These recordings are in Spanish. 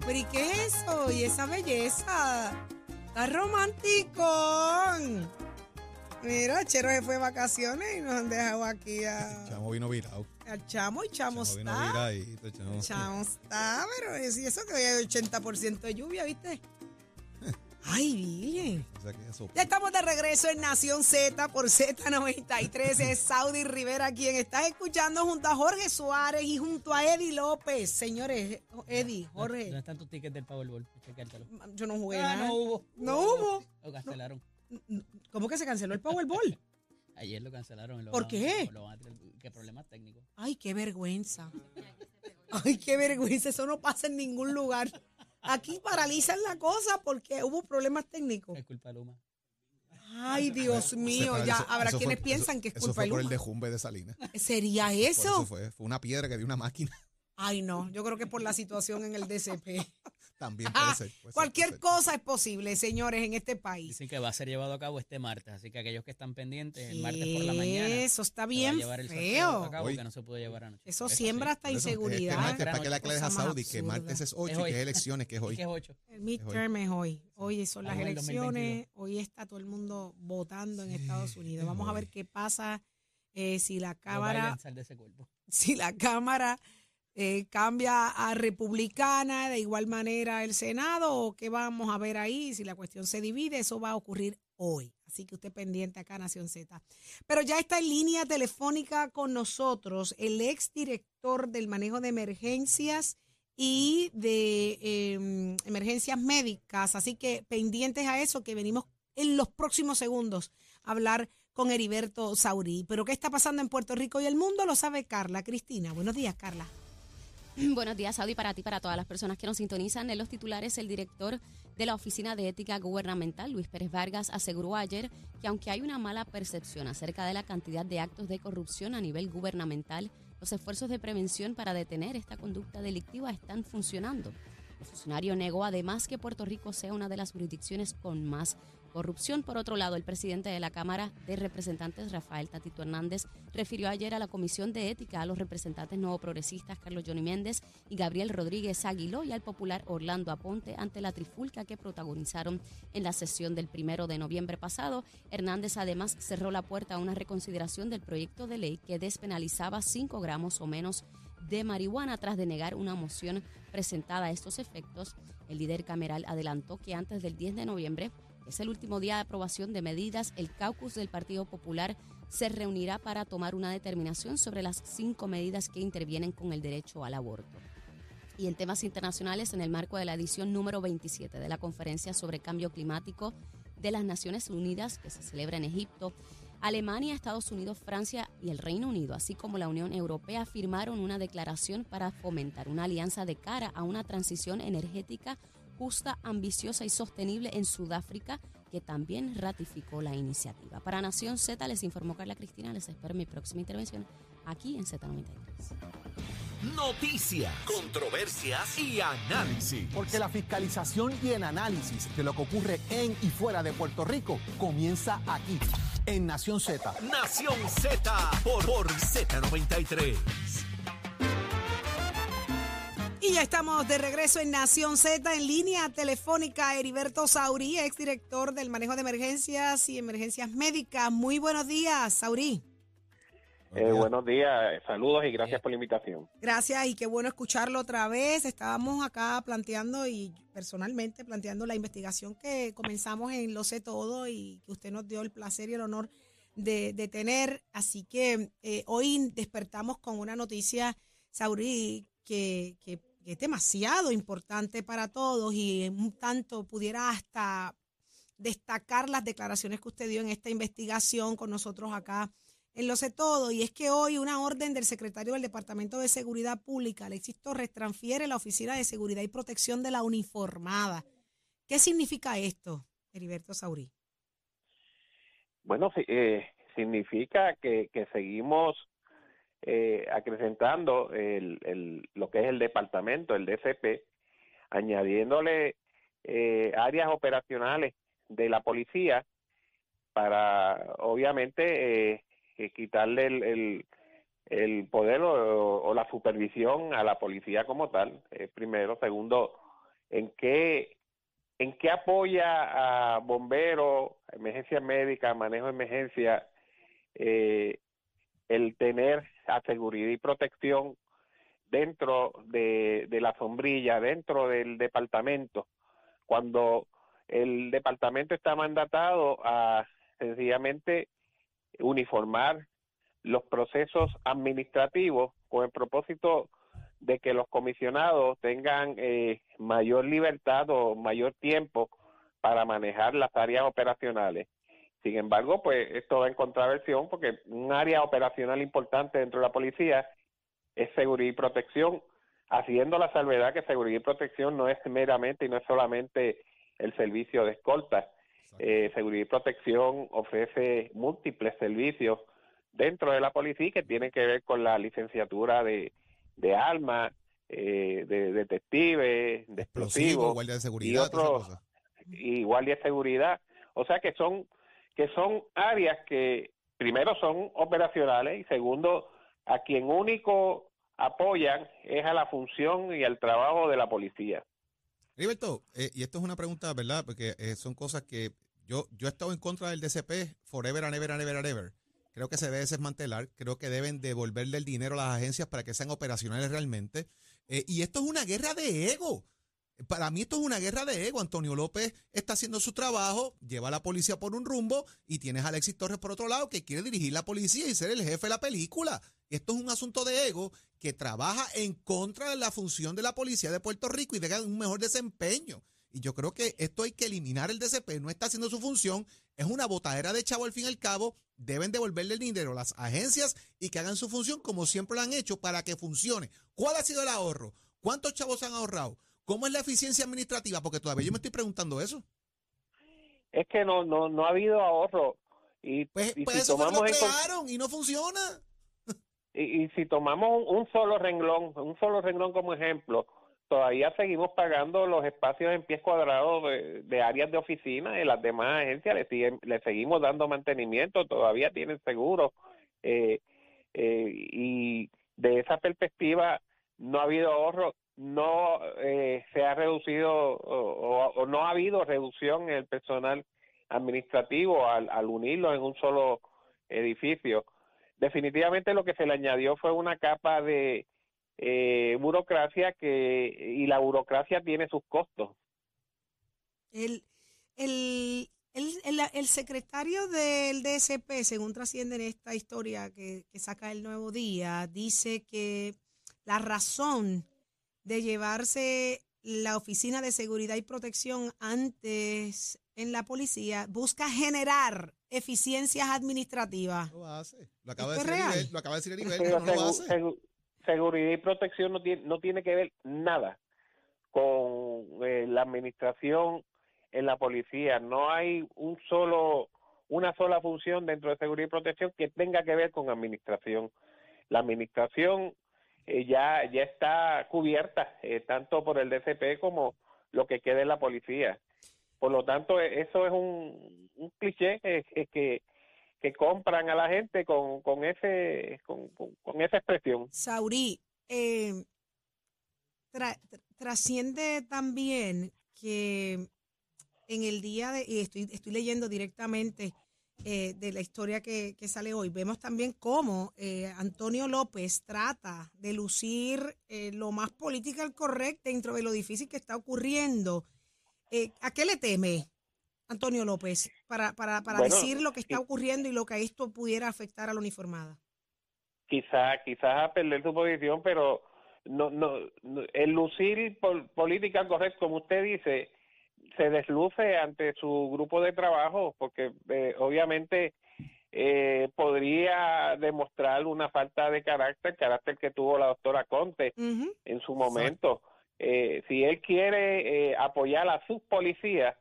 ¿Pero y qué es eso? ¿Y esa belleza? Está romántico. Mira, Chero se fue de vacaciones y nos han dejado aquí a, Chamo vino virado. al chamo y chamo, Chamo vino está. viradito, chamo. Chamo está, pero es- y eso que hoy hay 80% de lluvia, ¿viste? Ay, bien. O sea que eso- Ya estamos de regreso en Nación Z por Z93. Es Saudi Rivera quien estás escuchando junto a Jorge Suárez y junto a Eddie López. Señores, Eddie, Jorge, ¿Dónde están tus tickets del Powerball? Chequeártelo. yo no jugué Ah, nada. no hubo. No hubo. Lo cancelaron. ¿Cómo que se canceló el Powerball? Ayer lo cancelaron. lo ¿Por van- qué? lo van a tener- ¿Qué problemas técnicos? Ay, qué vergüenza. Ay, qué vergüenza. Eso no pasa en ningún lugar. Aquí paralizan la cosa porque hubo problemas técnicos. Es culpa de Luma. Ay, Dios mío. Ya eso- habrá eso quienes fue- piensan eso- que es Eso culpa fue de por el Luma. dejumbe de Salinas. ¿Sería Por eso? eso fue. Fue una piedra que dio una máquina. Ay, no. Yo creo que por la situación en el DCP. También puede ser. puede ser, Cualquier ser. cosa es posible, señores, en este país. Dicen que va a ser llevado a cabo este martes, así que aquellos que están pendientes, el martes por la mañana. Eso está se va a bien llevar el sorteo feo. a cabo que no se pudo llevar anoche. Eso sí. siembra hasta eso, que inseguridad. Este martes, para que le Cosa aclares a Saudi que martes es 8 Es y hoy. que es elecciones, que es ¿Y hoy. qué es 8? El midterm es hoy. Hoy son las elecciones. Hoy está todo el mundo votando en Estados Unidos. es Vamos a ver qué pasa eh, si la Cámara, Biden, sal de ese cuerpo. si la Cámara eh, cambia a republicana, de igual manera el Senado, o qué vamos a ver ahí, si la cuestión se divide, eso va a ocurrir hoy. Así que usted pendiente acá, Nación Z. Pero ya está en línea telefónica con nosotros el exdirector del manejo de emergencias y de eh, emergencias médicas. Así que pendientes a eso, que venimos en los próximos segundos a hablar con Heriberto Saurí. Pero ¿qué está pasando en Puerto Rico y el mundo? Lo sabe Carla Cristina. Buenos días, Carla. Buenos días, Saudi, para ti, para todas las personas que nos sintonizan. En los titulares, el director de la Oficina de Ética Gubernamental, Luis Pérez Vargas, aseguró ayer que aunque hay una mala percepción acerca de la cantidad de actos de corrupción a nivel gubernamental, los esfuerzos de prevención para detener esta conducta delictiva están funcionando. El funcionario negó además que Puerto Rico sea una de las jurisdicciones con más corrupción. Por otro lado, el presidente de la Cámara de Representantes, Rafael Tatito Hernández, refirió ayer a la Comisión de Ética a los representantes nuevo progresistas Carlos Johnny Méndez y Gabriel Rodríguez Aguiló y al popular Orlando Aponte ante la trifulca que protagonizaron en la sesión del primero de noviembre pasado. Hernández además cerró la puerta a una reconsideración del proyecto de ley que despenalizaba 5 gramos o menos de marihuana tras denegar una moción presentada a estos efectos. El líder cameral adelantó que antes del 10 de noviembre es el último día de aprobación de medidas, el caucus del Partido Popular se reunirá para tomar una determinación sobre las cinco medidas que intervienen con el derecho al aborto. Y en temas internacionales, en el marco de la edición número 27 de la Conferencia sobre Cambio Climático de las Naciones Unidas, que se celebra en Egipto, Alemania, Estados Unidos, Francia y el Reino Unido, así como la Unión Europea, firmaron una declaración para fomentar una alianza de cara a una transición energética justa, ambiciosa y sostenible en Sudáfrica, que también ratificó la iniciativa. Para Nación Z les informó Carla Cristina, les espero en mi próxima intervención aquí en Z93. Noticias, controversias y análisis. Porque la fiscalización y el análisis de lo que ocurre en y fuera de Puerto Rico comienza aquí, en Nación Z. Nación Z por, por Z93. Y ya estamos de regreso en Nación Z en línea telefónica. Heriberto Saurí, exdirector del manejo de emergencias y emergencias médicas. Muy buenos días, Saurí. Eh, buenos días, saludos y gracias por la invitación. Gracias y qué bueno escucharlo otra vez. Estábamos acá planteando y personalmente planteando la investigación que comenzamos en Lo sé todo y que usted nos dio el placer y el honor de, de tener. Así que eh, hoy despertamos con una noticia, Saurí, que, que, que es demasiado importante para todos y un tanto pudiera hasta destacar las declaraciones que usted dio en esta investigación con nosotros acá en Lo Sé Todo, y es que hoy una orden del secretario del Departamento de Seguridad Pública, Alexis Torres, transfiere la Oficina de Seguridad y Protección de la Uniformada. ¿Qué significa esto, Heriberto Saurí? Bueno, eh, significa que seguimos eh, acrecentando el, lo que es el departamento, el DCP, añadiéndole eh, áreas operacionales de la policía para, obviamente, eh, eh, quitarle el, el, el poder o, la supervisión a la policía como tal, primero. Segundo, en qué, en qué apoya a bomberos, emergencia médica, manejo de emergencia, eh, el tener a seguridad y protección dentro de, la sombrilla, dentro del departamento, cuando el departamento está mandatado a sencillamente uniformar los procesos administrativos con el propósito de que los comisionados tengan eh, mayor libertad o mayor tiempo para manejar las áreas operacionales. Sin embargo, pues esto va en contraversión porque un área operacional importante dentro de la policía es seguridad y protección, haciendo la salvedad que seguridad y protección no es meramente y no es solamente el servicio de escolta. Eh, seguridad y protección ofrece múltiples servicios dentro de la policía que tienen que ver con la licenciatura de, de armas, eh, de detectives, de explosivos, guardia de seguridad, y otros, y guardia de seguridad. O sea que son que son áreas que primero son operacionales y segundo a quien único apoyan es a la función y al trabajo de la policía. Heriberto, eh, y esto es una pregunta, ¿verdad? Porque eh, son cosas que yo, yo he estado en contra del DCP forever and ever and ever and ever. Creo que se debe desmantelar, creo que deben devolverle el dinero a las agencias para que sean operacionales realmente. Eh, y esto es una guerra de ego. Para mí esto es una guerra de ego. Antonio López está haciendo su trabajo, lleva a la policía por un rumbo y tienes a Alexis Torres por otro lado que quiere dirigir la policía y ser el jefe de la película. Esto es un asunto de ego que trabaja en contra de la función de la policía de Puerto Rico y de un mejor desempeño. Y yo creo que esto hay que eliminar el DCP, no está haciendo su función, es una botadera de chavo al fin y al cabo, deben devolverle el dinero a las agencias y que hagan su función como siempre lo han hecho para que funcione. ¿Cuál ha sido el ahorro? ¿Cuántos chavos han ahorrado? ¿Cómo es la eficiencia administrativa? Porque todavía yo me estoy preguntando eso. Es que no no no ha habido ahorro. Y, pues, y pues si eso fue lo tomamos con- crearon y no funciona. y, y si tomamos un, un solo renglón, un solo renglón como ejemplo, todavía seguimos pagando los espacios en pies cuadrados de, de áreas de oficina y las demás agencias le siguen le seguimos dando mantenimiento, todavía tienen seguro eh, eh, y de esa perspectiva no ha habido ahorro, no eh, se ha reducido o, no ha habido reducción en el personal administrativo al, al unirlo en un solo edificio. Definitivamente lo que se le añadió fue una capa de eh, burocracia que y la burocracia tiene sus costos. El, el, el, el, el secretario del DSP, según trasciende en esta historia que, que saca el Nuevo Día, dice que la razón de llevarse la Oficina de Seguridad y Protección antes en la policía busca generar eficiencias administrativas. Lo hace. Lo acaba de ¿Esto es decir real? Heriberto, lo acaba de decir Heriberto, Pero no lo segu- hace. segu- seguridad y protección no tiene, no tiene que ver nada con eh, la administración en la policía. No hay un solo una sola función dentro de seguridad y protección que tenga que ver con administración. La administración eh, ya ya está cubierta eh, tanto por el DCP como lo que queda en la policía. Por lo tanto, eh, eso es un, un cliché que, que compran a la gente con, con ese con, con- esa expresión. Saurí, eh, tra- tr- trasciende también que en el día de, y estoy, estoy leyendo directamente eh, de la historia que, que sale hoy, vemos también cómo eh, Antonio López trata de lucir eh, lo más political correcto dentro de lo difícil que está ocurriendo. Eh, ¿A qué le teme Antonio López para, para, para Bueno, decir lo que está sí. ocurriendo y lo que esto pudiera afectar a la uniformada? Quizá quizás a perder su posición, pero no no, no- el lucir pol- política correcta, como usted dice, se desluce ante su grupo de trabajo, porque eh, obviamente eh, podría demostrar una falta de carácter, carácter que tuvo la doctora Conte en su momento. Eh, si él quiere eh, apoyar a sus policías,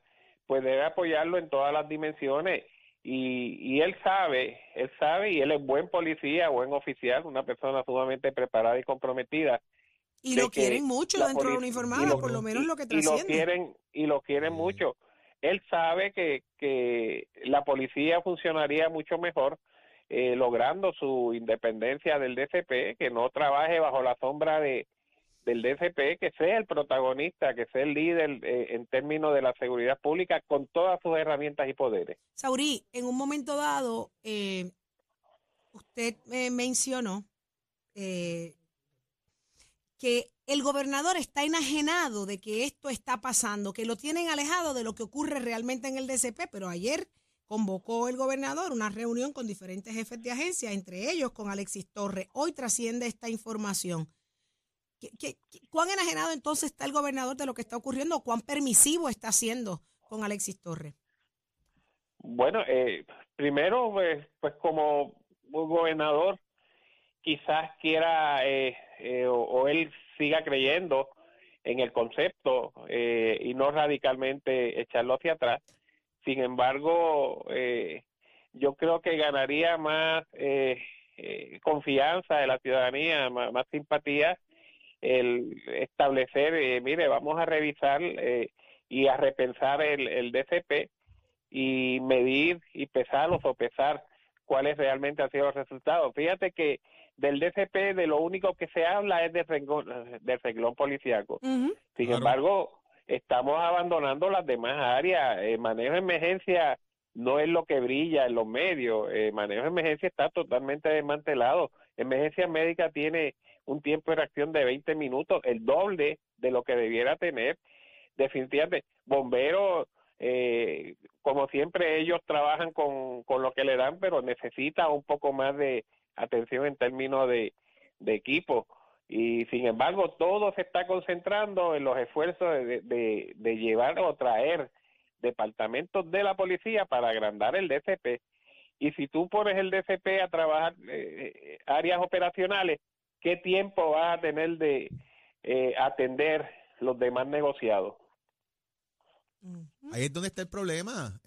pues debe apoyarlo en todas las dimensiones. Y, y él sabe, él sabe y él es buen policía, buen oficial, una persona sumamente preparada y comprometida. Y lo quieren mucho la dentro de la uniformada, lo- por lo menos lo que y lo trasciende. quieren y lo quieren mucho. Él sabe que, que la policía funcionaría mucho mejor eh, logrando su independencia del DCP, que no trabaje bajo la sombra de del DCP, que sea el protagonista, que sea el líder eh, en términos de la seguridad pública con todas sus herramientas y poderes. Saurí, en un momento dado, eh, usted eh, mencionó eh, que el gobernador está enajenado de que esto está pasando, que lo tienen alejado de lo que ocurre realmente en el DCP, pero ayer convocó el gobernador una reunión con diferentes jefes de agencia, entre ellos con Alexis Torres. Hoy trasciende esta información. ¿Qué- ¿Cuán enajenado entonces está el gobernador de lo que está ocurriendo cuán permisivo está siendo con Alexis Torres? Bueno, eh, primero, pues, pues como gobernador, quizás quiera eh, eh, o, él siga creyendo en el concepto eh, y no radicalmente echarlo hacia atrás. Sin embargo, eh, yo creo que ganaría más eh, eh, confianza de la ciudadanía, más, simpatía el establecer, mire, vamos a revisar y a repensar el, el DCP y medir y pesar o sopesar cuáles realmente han sido los resultados. Fíjate que del DCP de lo único que se habla es del renglón, del renglón policíaco. Ujú. Sin Claro. embargo, estamos abandonando las demás áreas. El manejo de emergencia no es lo que brilla en los medios. El manejo de emergencia está totalmente desmantelado. Emergencia médica tiene un tiempo de reacción de 20 minutos, el doble de lo que debiera tener. Definitivamente, bomberos, eh, como siempre, ellos trabajan con, con lo que le dan, pero necesita un poco más de atención en términos de, de equipo y sin embargo todo se está concentrando en los esfuerzos de, de, llevar o traer departamentos de la policía para agrandar el DCP y si tú pones el DCP a trabajar eh, eh, áreas operacionales qué tiempo vas a tener de eh, atender los demás negociados. Ahí es donde está el problema,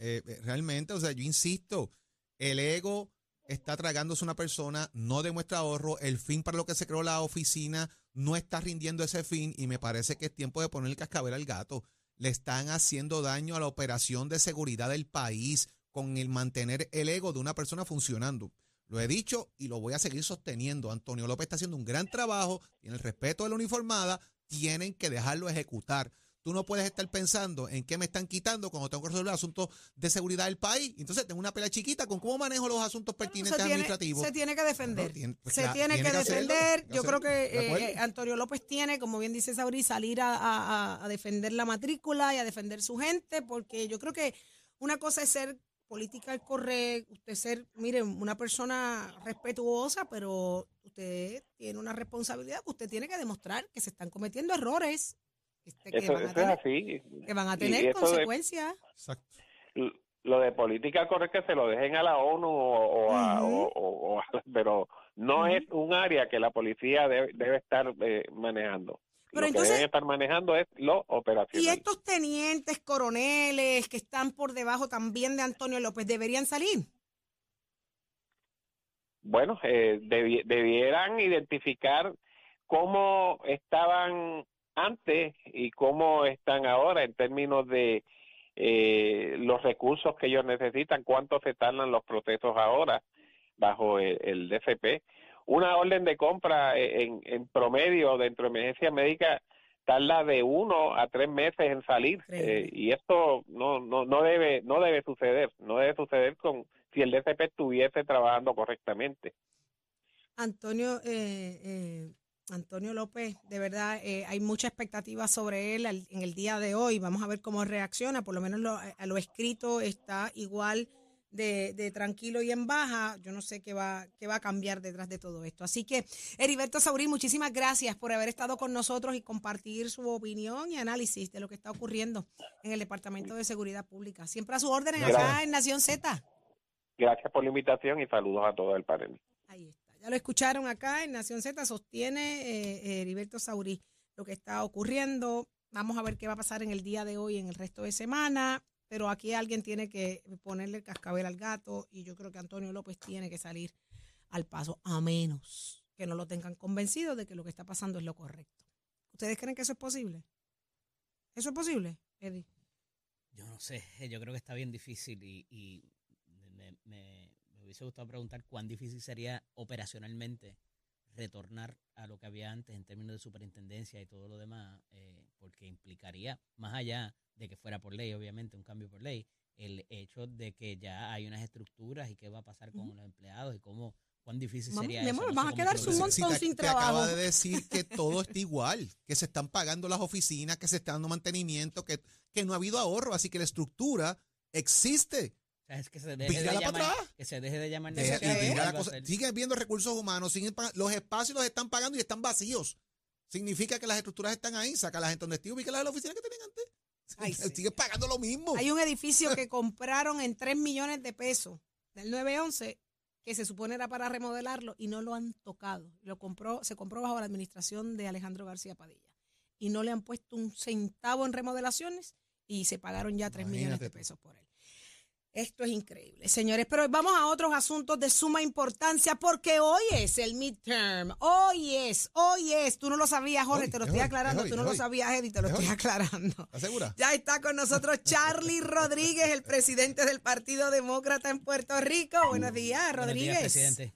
realmente. O sea, yo insisto, el ego está tragándose una persona, no demuestra ahorro, el fin para lo que se creó la oficina no está rindiendo ese fin y me parece que es tiempo de poner el cascabel al gato. Le están haciendo daño a la operación de seguridad del país con el mantener el ego de una persona funcionando. Lo he dicho y lo voy a seguir sosteniendo. Antonio López está haciendo un gran trabajo, tiene el respeto de la uniformada, tienen que dejarlo ejecutar. Tú no puedes estar pensando en qué me están quitando cuando tengo que resolver asuntos de seguridad del país. Entonces tengo una pelea chiquita con cómo manejo los asuntos pertinentes se tiene, administrativos. se tiene que defender. No, tiene- pues, se tiene, tiene que, defender. Yo creo que eh, eh, Antonio López tiene, como bien dice Sauri, salir a, a- a- a defender la matrícula y a defender su gente, porque yo creo que una cosa es ser política correcta, usted ser, mire, una persona respetuosa, pero usted tiene una responsabilidad que usted tiene que demostrar que se están cometiendo errores este, que, eso, van a eso es tener, así que van a Y tener de- consecuencias. Exacto. lo de política correcta se lo dejen a la ONU o, o a- o- o- o a- pero no es un área que la policía debe, debe estar eh, manejando. Pero lo entonces- que deben estar manejando es lo Y operacional. estos tenientes, coroneles que están por debajo también de Antonio López, ¿deberían salir? Bueno, eh, debi- debieran identificar cómo estaban antes y cómo están ahora en términos de eh, los recursos que ellos necesitan, cuánto se tardan los procesos ahora bajo el, el DCP. Una orden de compra eh, en, en promedio dentro de emergencia médica tarda de uno a tres meses en salir eh, y esto no, no no debe no debe suceder no debe suceder con si el DCP estuviese trabajando correctamente Antonio, eh, eh, Antonio López, de verdad, eh, hay mucha expectativa sobre él al- en el día de hoy. Vamos a ver cómo reacciona. Por lo menos lo, a lo escrito está igual de, de tranquilo y en baja. Yo no sé qué va, qué va a cambiar detrás de todo esto. Así que, Heriberto Saurí, muchísimas gracias por haber estado con nosotros y compartir su opinión y análisis de lo que está ocurriendo en el Departamento de Seguridad Pública. Siempre a su orden acá en Nación Z. Gracias por la invitación y saludos a todo el panel. Ahí está. Ya lo escucharon acá en Nación Z, sostiene eh, eh, Heriberto Saurí lo que está ocurriendo. Vamos a ver qué va a pasar en el día de hoy, en el resto de semana. Pero aquí alguien tiene que ponerle el cascabel al gato y yo creo que Antonio López tiene que salir al paso, a menos que no lo tengan convencido de que lo que está pasando es lo correcto. ¿Ustedes creen que eso es posible? ¿Eso es posible, Eddie? Yo no sé, yo creo que está bien difícil y, y me, me- hubiese gustado preguntar cuán difícil sería operacionalmente retornar a lo que había antes en términos de superintendencia y todo lo demás, eh, porque implicaría, más allá de que fuera por ley, obviamente, un cambio por ley, el hecho de que ya hay unas estructuras y qué va a pasar con los empleados y cómo, cuán difícil sería mi eso. amor, No a quedarse se un montón te- sin te acaba trabajo. de decir que todo está igual, que se están pagando las oficinas, que se está dando mantenimiento, que, que no ha habido ahorro, así que la estructura existe. Sea, es que se deje de para llamar, atrás. que se deje de llamar Deja- necesidad y y mira la algo cosa, hacer. siguen viendo recursos humanos, siguen los espacios los están pagando y están vacíos. Significa que las estructuras están ahí, saca a la gente donde esté, ubica las de la oficina que tenían antes. Ay. Siguen pagando lo mismo. Hay un edificio que compraron en 3 millones de pesos del 911 que se supone era para remodelarlo y no lo han tocado. Lo compró, se compró bajo la administración de Alejandro García Padilla y no le han puesto un centavo en remodelaciones y se pagaron ya 3 millones de tú. pesos por él. Esto es increíble, señores. Pero vamos a otros asuntos de suma importancia porque hoy es el midterm. Hoy es, hoy es. Tú no lo sabías, Jorge, Hoy, te lo es estoy hoy, aclarando. es hoy, Tú no lo sabías, Eddie, te lo Es estoy hoy. aclarando. ¿Estás segura? Ya está con nosotros Charlie Rodríguez, el presidente del Partido Demócrata en Puerto Rico. Buenos días, Buenos días, Rodríguez. presidente.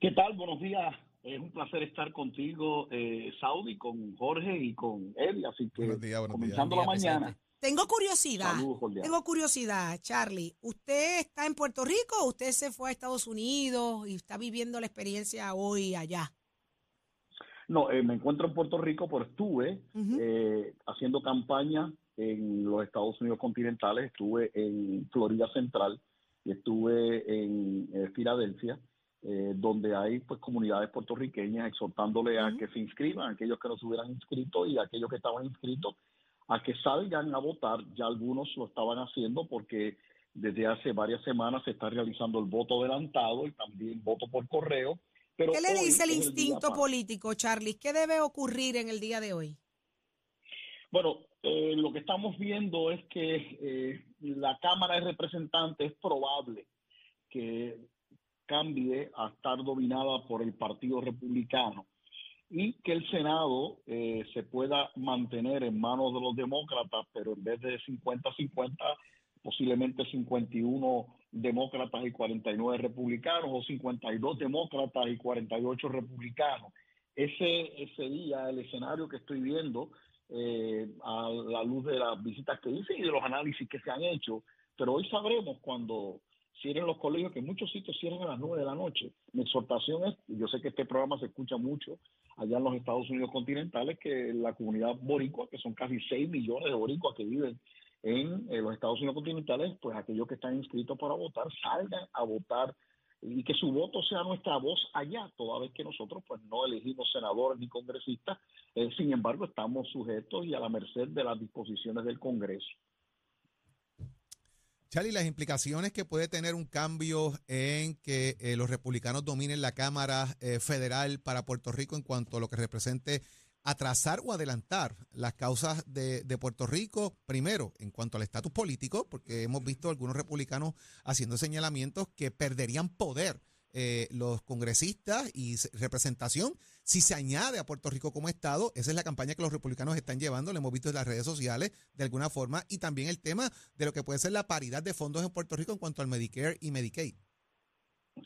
¿Qué tal? Buenos días. Es un placer estar contigo, eh, Saudi, con Jorge y con Eddie. Así que Buenos días, buenos días. comenzando la mañana. Tengo curiosidad. Tengo curiosidad, Charlie. ¿Usted está en Puerto Rico o usted se fue a Estados Unidos y está viviendo la experiencia hoy allá? No, eh, me encuentro en Puerto Rico, pero estuve eh, haciendo campaña en los Estados Unidos continentales. Estuve en Florida Central y estuve en Filadelfia, eh, donde hay pues comunidades puertorriqueñas exhortándole a que se inscriban, aquellos que no se hubieran inscrito y aquellos que estaban inscritos, a que salgan a votar. Ya algunos lo estaban haciendo porque desde hace varias semanas se está realizando el voto adelantado y también voto por correo. Pero ¿Qué le dice el instinto político, Charlie? ¿Qué debe ocurrir en el día de hoy? Bueno, eh, lo que estamos viendo es que eh, la Cámara de Representantes es probable que cambie a estar dominada por el Partido Republicano y que el Senado eh, se pueda mantener en manos de los demócratas, pero en vez de 50-50, posiblemente 51 demócratas y 49 republicanos o 52 demócratas y 48 republicanos. Ese sería el escenario que estoy viendo eh, a la luz de las visitas que hice y de los análisis que se han hecho. Pero hoy sabremos cuando cierren los colegios, que muchos sitios cierran a las 9 de la noche. Mi exhortación es, yo sé que este programa se escucha mucho allá en los Estados Unidos continentales, que la comunidad boricua, que son casi 6 millones de boricuas que viven en eh, los Estados Unidos continentales, pues aquellos que están inscritos para votar salgan a votar y que su voto sea nuestra voz allá, toda vez que nosotros pues no elegimos senadores ni congresistas, eh, sin embargo estamos sujetos y a la merced de las disposiciones del Congreso. Charlie, las implicaciones que puede tener un cambio en que eh, los republicanos dominen la Cámara eh, Federal para Puerto Rico en cuanto a lo que represente atrasar o adelantar las causas de, de Puerto Rico, primero en cuanto al estatus político, porque hemos visto algunos republicanos haciendo señalamientos que perderían poder eh, los congresistas y representación si se añade a Puerto Rico como Estado. Esa es la campaña que los republicanos están llevando, lo hemos visto en las redes sociales de alguna forma, y también el tema de lo que puede ser la paridad de fondos en Puerto Rico en cuanto al Medicare y Medicaid.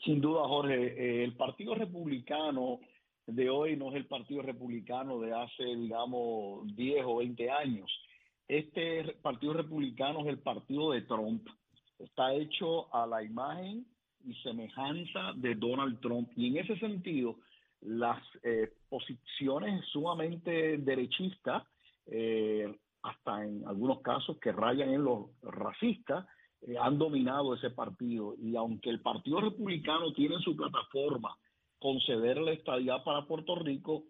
Sin duda, Jorge, eh, el Partido Republicano de hoy no es el Partido Republicano de hace, digamos, 10 o 20 años. Este Partido Republicano es el partido de Trump. Está hecho a la imagen y semejanza de Donald Trump. Y en ese sentido, las eh, posiciones sumamente derechistas, eh, hasta en algunos casos que rayan en los racistas, eh, han dominado ese partido. Y aunque el Partido Republicano tiene en su plataforma conceder la estadidad para Puerto Rico,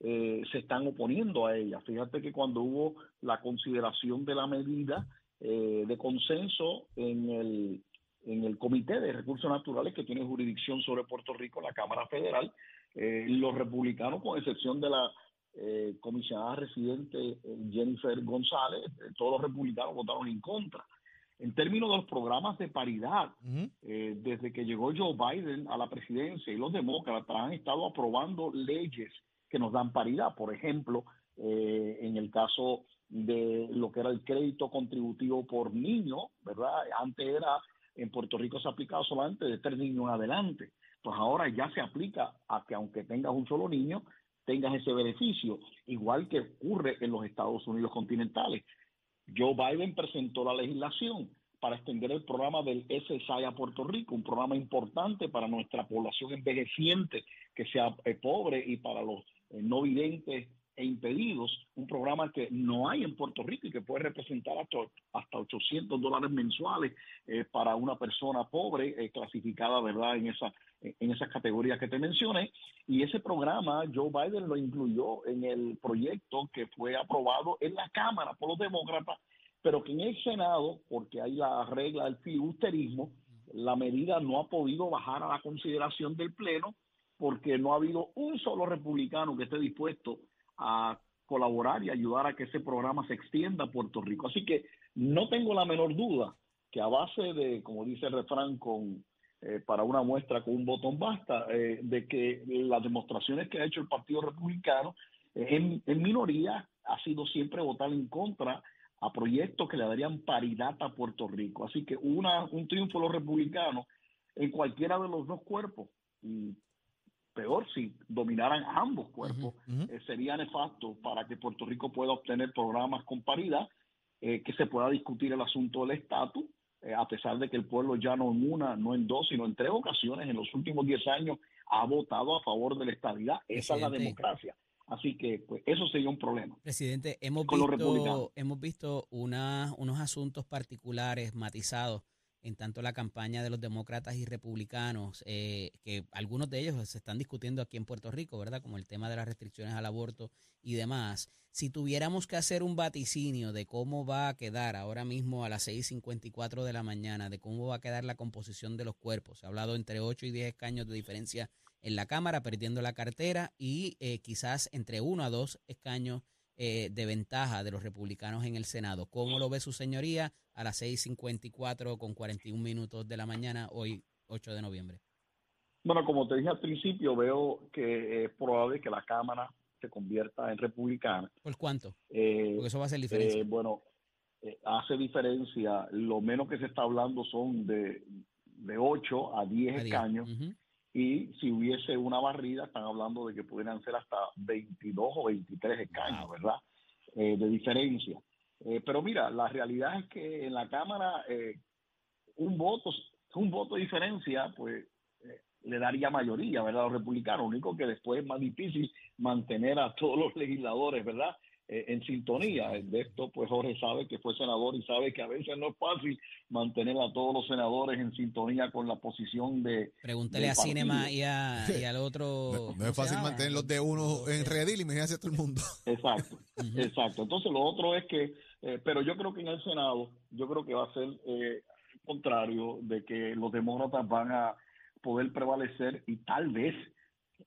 eh, se están oponiendo a ella. Fíjate que cuando hubo la consideración de la medida de consenso en el en el Comité de Recursos Naturales que tiene jurisdicción sobre Puerto Rico, la Cámara Federal. Eh, los republicanos, con excepción de la eh, comisionada residente eh, Jennifer González, todos los republicanos votaron en contra. En términos de los programas de paridad, desde que llegó Joe Biden a la presidencia y los demócratas han estado aprobando leyes que nos dan paridad. Por ejemplo, en el caso de lo que era el crédito contributivo por niño, ¿verdad? Antes era en Puerto Rico se ha aplicado solamente de tres niños adelante. Pues ahora ya se aplica a que aunque tengas un solo niño, tengas ese beneficio, igual que ocurre en los Estados Unidos continentales. Joe Biden presentó la legislación para extender el programa del SSI a Puerto Rico, un programa importante para nuestra población envejeciente que sea eh, pobre y para los eh, no videntes e impedidos, un programa que no hay en Puerto Rico y que puede representar hasta, hasta 800 dólares mensuales eh, para una persona pobre eh, clasificada, ¿verdad?, en esa en esas categorías que te mencioné. Y ese programa Joe Biden lo incluyó en el proyecto que fue aprobado en la Cámara por los demócratas, pero que en el Senado, porque hay la regla del filibusterismo, la medida no ha podido bajar a la consideración del Pleno porque no ha habido un solo republicano que esté dispuesto a colaborar y ayudar a que ese programa se extienda a Puerto Rico. Así que no tengo la menor duda que a base de, como dice el refrán, con eh, para una muestra con un botón basta, eh, de que las demostraciones que ha hecho el Partido Republicano eh, en, en, minoría ha sido siempre votar en contra a proyectos que le darían paridad a Puerto Rico. Así que una, un triunfo de los republicanos en cualquiera de los dos cuerpos. Y peor si dominaran ambos cuerpos, eh, sería nefasto para que Puerto Rico pueda obtener programas con paridad, eh, que se pueda discutir el asunto del estatus, eh, a pesar de que el pueblo ya no en una, no en dos, sino en tres ocasiones en los últimos diez años ha votado a favor de la estabilidad. Esa es la democracia. Así que pues eso sería un problema. Presidente, hemos visto, hemos visto una, unos asuntos particulares matizados en tanto la campaña de los demócratas y republicanos, eh, que algunos de ellos se están discutiendo aquí en Puerto Rico, ¿verdad? Como el tema de las restricciones al aborto y demás. Si tuviéramos que hacer un vaticinio de cómo va a quedar ahora mismo a las 6.54 de la mañana, de cómo va a quedar la composición de los cuerpos, se ha hablado entre 8 y 10 escaños de diferencia en la Cámara, perdiendo la cartera, y eh, quizás entre 1 a 2 escaños eh, de ventaja de los republicanos en el Senado. ¿Cómo lo ve su señoría a las 6.54 con 41 minutos de la mañana, hoy 8 de noviembre? Bueno, como te dije al principio, veo que es probable que la Cámara se convierta en republicana. ¿Por cuánto? Eh, Porque eso va a hacer diferencia. Eh, bueno, hace diferencia. Lo menos que se está hablando son de, de 8 a 10 escaños y si hubiese una barrida, están hablando de que pudieran ser hasta 22 o 23 escaños, ¿verdad? Eh, de diferencia. Eh, pero mira, la realidad es que en la Cámara eh, un voto, un voto de diferencia, pues le daría mayoría, ¿verdad? A los republicanos. Lo único que después es más difícil mantener a todos los legisladores, ¿verdad? Eh, en sintonía. De esto, pues Jorge sabe que fue senador y sabe que a veces no es fácil mantener a todos los senadores en sintonía con la posición de. Pregúntele a Cinema y, al otro. No, es fácil mantenerlos de uno en redil, imagínate a todo el mundo. Exacto, exacto. Entonces, lo otro es que, eh, pero yo creo que en el Senado, yo creo que va a ser eh, contrario de que los demócratas van a poder prevalecer y tal vez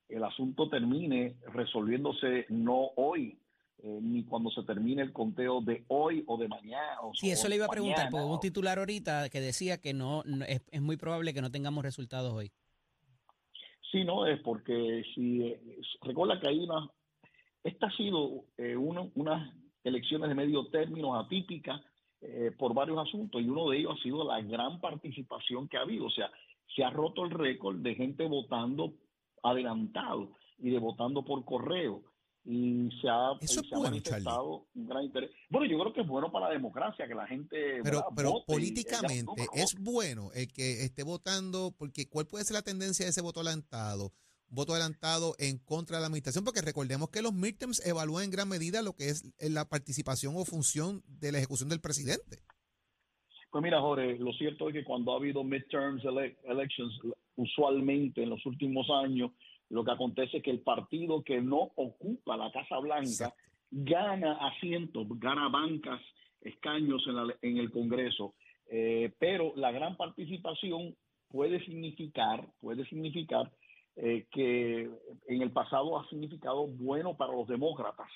el asunto termine resolviéndose no hoy, eh, ni cuando se termine el conteo de hoy o de mañana. O sí, eso le iba a preguntar, porque hubo un titular ahorita que decía que no, es, muy probable que no tengamos resultados hoy. Sí, no, es porque si eh, recuerda que hay una, esta ha sido eh, unas elecciones de medio término atípicas por varios asuntos y uno de ellos ha sido la gran participación que ha habido, o sea, se ha roto el récord de gente votando adelantado y de votando por correo y se ha, Eso es manifestado un gran interés. Bueno, yo creo que es bueno para la democracia que la gente. Pero, pero políticamente es bueno el que esté votando, porque ¿cuál puede ser la tendencia de ese voto adelantado? voto adelantado en contra de la administración, porque recordemos que los midterms evalúan en gran medida lo que es la participación o función de la ejecución del presidente. Pues mira, Jorge, lo cierto es que cuando ha habido midterms elections, usualmente en los últimos años, lo que acontece es que el partido que no ocupa la Casa Blanca gana asientos, gana bancas, escaños en, el Congreso. Eh, pero la gran participación puede significar, puede significar eh, que en el pasado ha significado bueno para los demócratas,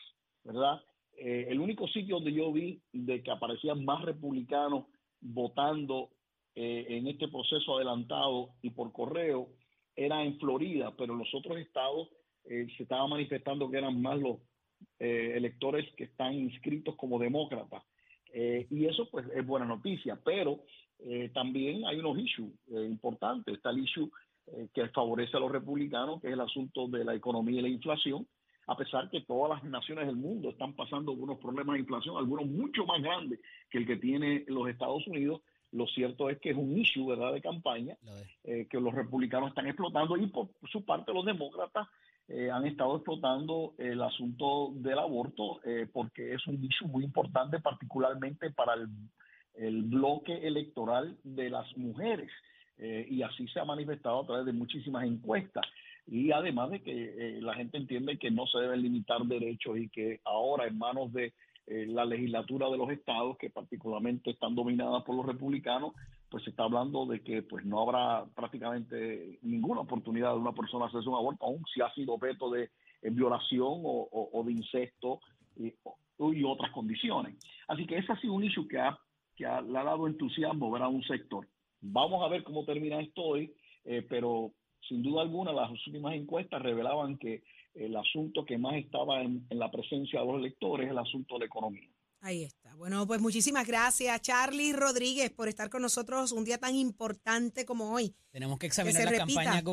¿verdad? Eh, el único sitio donde yo vi de que aparecían más republicanos votando en este proceso adelantado y por correo era en Florida, pero en los otros estados se estaba manifestando que eran más los electores que están inscritos como demócratas. Eh, y eso pues es buena noticia, pero eh, también hay unos issues eh, importantes. Está el issue que favorece a los republicanos, que es el asunto de la economía y la inflación, a pesar que todas las naciones del mundo están pasando unos problemas de inflación, algunos mucho más grandes que el que tiene los Estados Unidos. Lo cierto es que es un issue, ¿verdad?, de campaña que los republicanos están explotando y por su parte los demócratas eh, han estado explotando el asunto del aborto eh, porque es un issue muy importante, particularmente para el, bloque electoral de las mujeres. Eh, y así se ha manifestado a través de muchísimas encuestas. Y además de que la gente entiende que no se deben limitar derechos y que ahora en manos de la legislatura de los estados, que particularmente están dominadas por los republicanos, pues se está hablando de que pues no habrá prácticamente ninguna oportunidad de una persona hacerse un aborto, aun si ha sido objeto de eh, violación o, de incesto y, otras condiciones. Así que ese ha sido un issue que, ha, que le ha dado entusiasmo a un sector. Vamos a ver cómo termina esto hoy, eh, pero sin duda alguna las últimas encuestas revelaban que el asunto que más estaba en, en la presencia de los electores es el asunto de la economía. Ahí está. Bueno, pues muchísimas gracias, Charlie Rodríguez, por estar con nosotros un día tan importante como hoy. Tenemos que examinar las campañas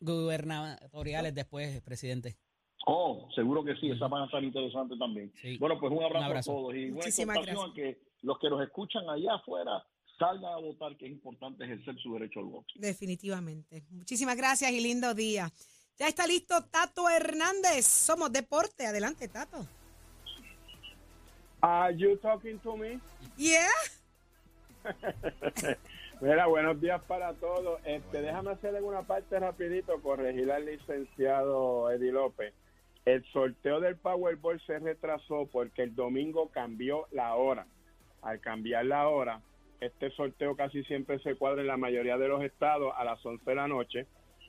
gubernatoriales después, presidente. Oh, seguro que sí, esa van a estar interesante también. Bueno, pues un abrazo, a todos y Muchísimas gracias. que los que nos escuchan allá afuera salgan a votar, que es importante ejercer su derecho al voto. Definitivamente. Muchísimas gracias y lindo día. Ya está listo Tato Hernández. Somos Deporte. Adelante, Tato. Are you talking to me? Yeah. Mira, buenos días para todos. Este, déjame hacerle una parte rapidito, corregir al licenciado Eddie López. El sorteo del Powerball se retrasó porque el domingo cambió la hora. Al cambiar la hora, este sorteo casi siempre se cuadra en la mayoría de los estados a las 11 de la noche,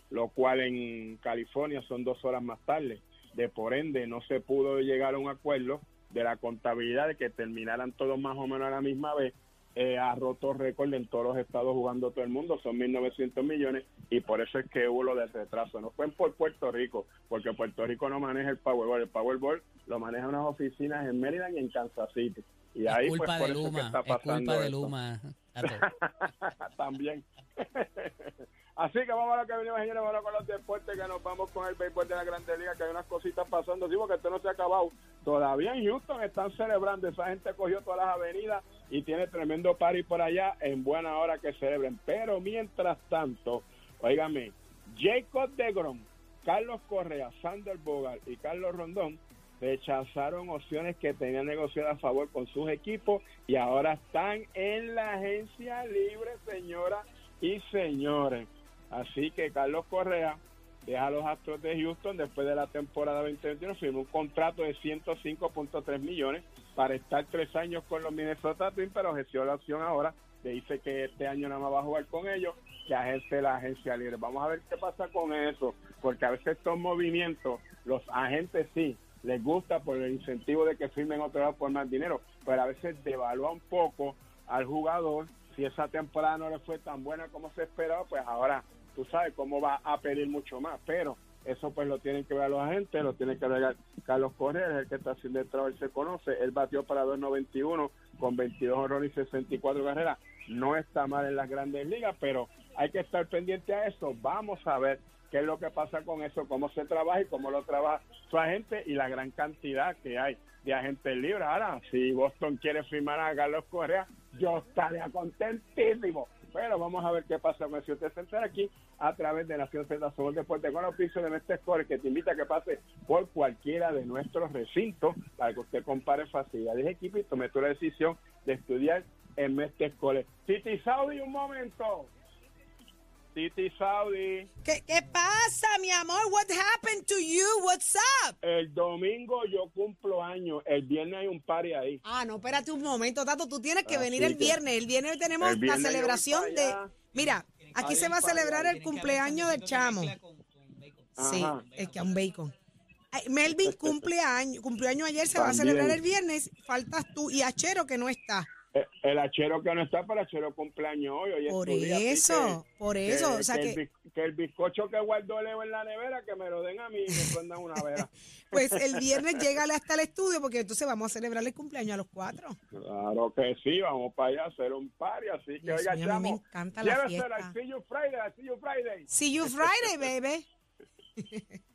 lo cual en California son dos horas más tarde. De por ende, no se pudo llegar a un acuerdo de la contabilidad de que terminaran todos más o menos a la misma vez, eh, ha roto récord en todos los estados jugando todo el mundo, son 1.900 millones y por eso es que hubo lo del retraso. No fue por Puerto Rico, porque Puerto Rico no maneja el Powerball, el Powerball lo manejan unas oficinas en Mérida y en Kansas City. Y ahí pues por eso que está pasando. Es culpa de Luma. También. Así que vamos a lo que venimos, señores, vamos con los deportes, que nos vamos con el béisbol de la Grande Liga, que hay unas cositas pasando. Digo que esto no se ha acabado. Todavía en Houston están celebrando. Esa gente cogió todas las avenidas y tiene tremendo party por allá en buena hora que celebren. Pero mientras tanto, oígame, Jacob DeGrom, Carlos Correa, Sander Bogart y Carlos Rondón rechazaron opciones que tenían negociadas a favor con sus equipos y ahora están en la agencia libre, señoras y señores. Así que Carlos Correa deja a los Astros de Houston después de la temporada 2021, firmó un contrato de 105.3 millones para estar tres años con los Minnesota Twins, pero ejerció la opción ahora, le dice que este año nada más va a jugar con ellos, que ejerce la agencia libre. Vamos a ver qué pasa con eso, porque a veces estos movimientos, los agentes sí, les gusta por el incentivo de que firmen otro lado por más dinero, pero a veces devalúa un poco al jugador. Si esa temporada no le fue tan buena como se esperaba, pues ahora tú sabes cómo va a pedir mucho más, pero eso pues lo tienen que ver los agentes, lo tiene que ver Carlos Correa, el que está haciendo el trabajo, él se conoce, él batió para 2.91 con 22 horrores y 64 carreras, no está mal en las grandes ligas, pero hay que estar pendiente a eso, vamos a ver qué es lo que pasa con eso, cómo se trabaja y cómo lo trabaja su agente y la gran cantidad que hay de agentes libres. Ahora, si Boston quiere firmar a Carlos Correa, yo estaría contentísimo pero vamos a ver qué pasa con. Usted se entera aquí a través de Nación Z Somos Deporte con el piso de Mestre Score, que te invita a que pase por cualquiera de nuestros recintos para que usted compare facilidades de equipo y tome tu decisión de estudiar en Mestre Score. City Saudi, un momento. Titi Saudi, ¿Qué, ¿Qué pasa, mi amor? What happened to you? What's up? el domingo yo cumplo años, el viernes hay un party ahí. Ah, no, espérate un momento, Tato. Tú tienes que Así venir el que- viernes. El viernes tenemos El viernes la celebración de. Mira, aquí se va a celebrar el cumpleaños del chamo. Sí, es que a un bacon. Melvin cumple año, cumplió año ayer, se va a celebrar el viernes. Faltas tú y Achero que no está. Eh, El achero que no está, el achero cumpleaños hoy. hoy Por día, eso, que- por eso. o sea que, que el bizcocho que guardó Leo en la nevera, que me lo den a mí y me prendan una vera. pues el viernes llegale hasta el estudio porque entonces vamos a celebrar el cumpleaños a los cuatro. Claro que sí, vamos para allá a hacer un party, así que Dios oiga, mí me chamo, encanta la llévesela, fiesta. see you Friday, see you Friday. See you Friday, baby.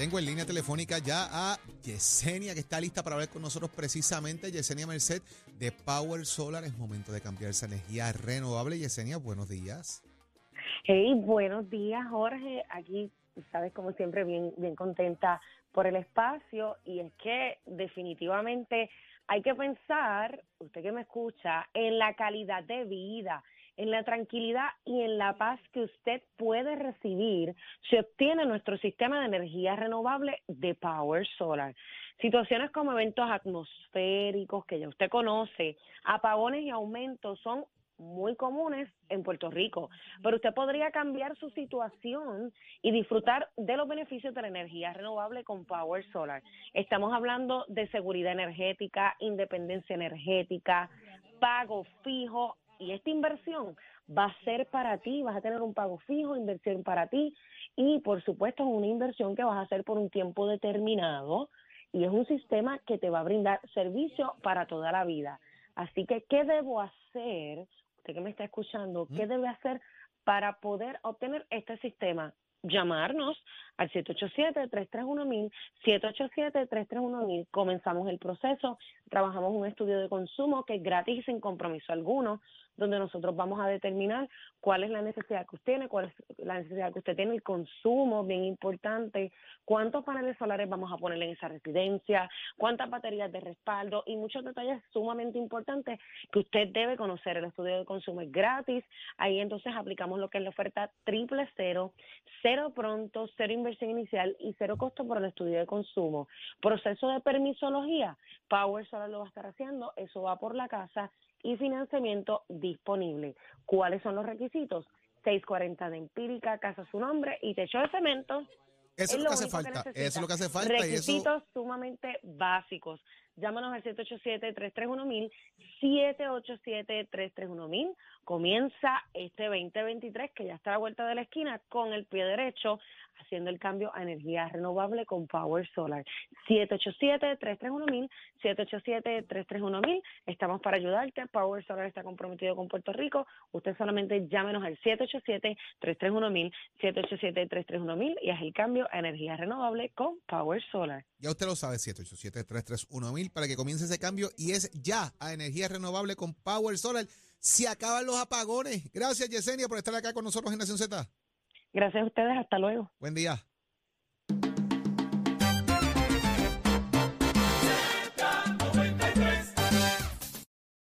Tengo en línea telefónica ya a Yesenia, que está lista para hablar con nosotros precisamente. Yesenia Merced de Power Solar. Es momento de cambiar esa energía renovable. Yesenia, buenos días. Hey, buenos días, Jorge. Aquí, sabes, como siempre, bien, bien contenta por el espacio. Y es que definitivamente hay que pensar, usted que me escucha, en la calidad de vida, en la tranquilidad y en la paz que usted puede recibir si obtiene nuestro sistema de energía renovable de Power Solar. Situaciones como eventos atmosféricos que ya usted conoce, apagones y aumentos son muy comunes en Puerto Rico, pero usted podría cambiar su situación y disfrutar de los beneficios de la energía renovable con Power Solar. Estamos hablando de seguridad energética, independencia energética, pago fijo y esta inversión va a ser para ti, vas a tener un pago fijo, inversión para ti y por supuesto es una inversión que vas a hacer por un tiempo determinado y es un sistema que te va a brindar servicio para toda la vida. Así que, ¿qué debo hacer? Usted que me está escuchando, ¿qué debe hacer para poder obtener este sistema? Llamarnos al 787-331-1000, 787-331-1000. Comenzamos el proceso, trabajamos un estudio de consumo que es gratis y sin compromiso alguno, donde nosotros vamos a determinar cuál es la necesidad que usted tiene, cuál es la necesidad que usted tiene, el consumo, bien importante, cuántos paneles solares vamos a poner en esa residencia, cuántas baterías de respaldo y muchos detalles sumamente importantes que usted debe conocer. El estudio de consumo es gratis, ahí entonces aplicamos lo que es la oferta triple cero, cero pronto, cero inversión inicial y cero costo por el estudio de consumo. Proceso de permisología, Power Solar lo va a estar haciendo, eso va por la casa y financiamiento disponible. ¿Cuáles son los requisitos? 640 de empírica, casa su nombre y techo de cemento. Eso es lo que hace falta. necesita. Eso es lo que hace falta. Y eso, Requisitos sumamente básicos. Llámanos al 787-331-1000, 787-331-1000. Comienza este 2023, que ya está a la vuelta de la esquina, con el pie derecho, haciendo el cambio a energía renovable con Power Solar. 787-331-1000, 787-331-1000. Estamos para ayudarte. Power Solar está comprometido con Puerto Rico. Usted solamente llámenos al 787-331-1000, 787-331-1000 y haz el cambio a energía renovable con Power Solar. ya usted lo sabe, 787-331-1000 para que comience ese cambio. Y es ya a energía renovable con Power Solar. Se acaban los apagones. Gracias, Yesenia, por estar acá con nosotros en Nación Z. Gracias a ustedes. Hasta luego. Buen día.